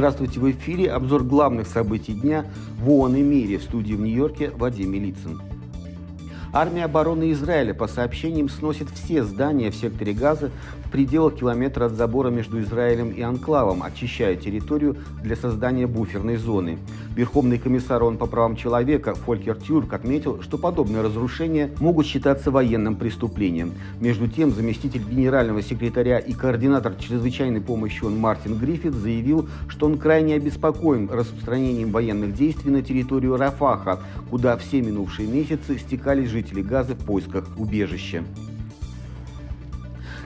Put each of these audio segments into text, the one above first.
Здравствуйте, в эфире обзор главных событий дня в ООН и мире в студии в Нью-Йорке Вадим Милицын. Армия обороны Израиля, по сообщениям, сносит все здания в секторе Газа в пределах километра от забора между Израилем и Анклавом, очищая территорию для создания буферной зоны. Верховный комиссар ООН по правам человека Фолькер Тюрк отметил, что подобные разрушения могут считаться военным преступлением. Между тем, заместитель генерального секретаря и координатор чрезвычайной помощи ООН Мартин Гриффит заявил, что он крайне обеспокоен распространением военных действий на территорию Рафаха, куда все минувшие месяцы стекались жители Газы в поисках убежища.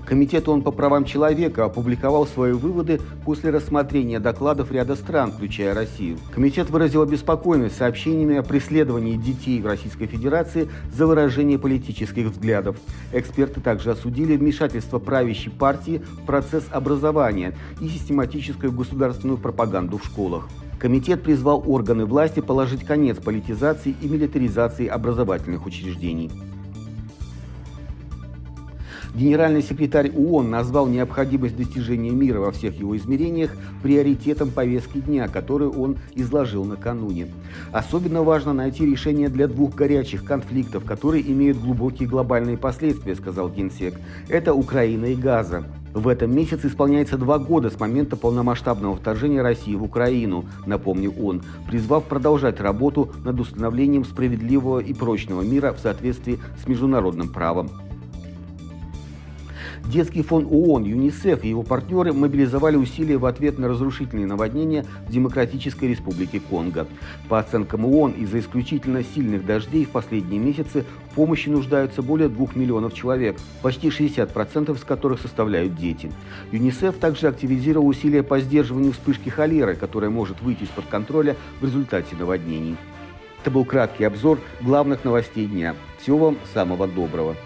Комитет ООН по правам человека опубликовал свои выводы после рассмотрения докладов ряда стран, включая Россию. Комитет выразил обеспокоенность сообщениями о преследовании детей в Российской Федерации за выражение политических взглядов. Эксперты также осудили вмешательство правящей партии в процесс образования и систематическую государственную пропаганду в школах. Комитет призвал органы власти положить конец политизации и милитаризации образовательных учреждений. Генеральный секретарь ООН назвал необходимость достижения мира во всех его измерениях приоритетом повестки дня, которую он изложил накануне. Особенно важно найти решение для двух горячих конфликтов, которые имеют глубокие глобальные последствия, сказал Генсек. Это Украина и Газа. В этом месяце исполняется два года с момента полномасштабного вторжения России в Украину, напомнил он, призвав продолжать работу над установлением справедливого и прочного мира в соответствии с международным правом. Детский фонд ООН, ЮНИСЕФ и его партнеры мобилизовали усилия в ответ на разрушительные наводнения в Демократической Республике Конго. По оценкам ООН, из-за исключительно сильных дождей в последние месяцы в помощи нуждаются более 2 миллионов человек, почти 60% из которых составляют дети. ЮНИСЕФ также активизировал усилия по сдерживанию вспышки холеры, которая может выйти из-под контроля в результате наводнений. Это был краткий обзор главных новостей дня. Всего вам самого доброго.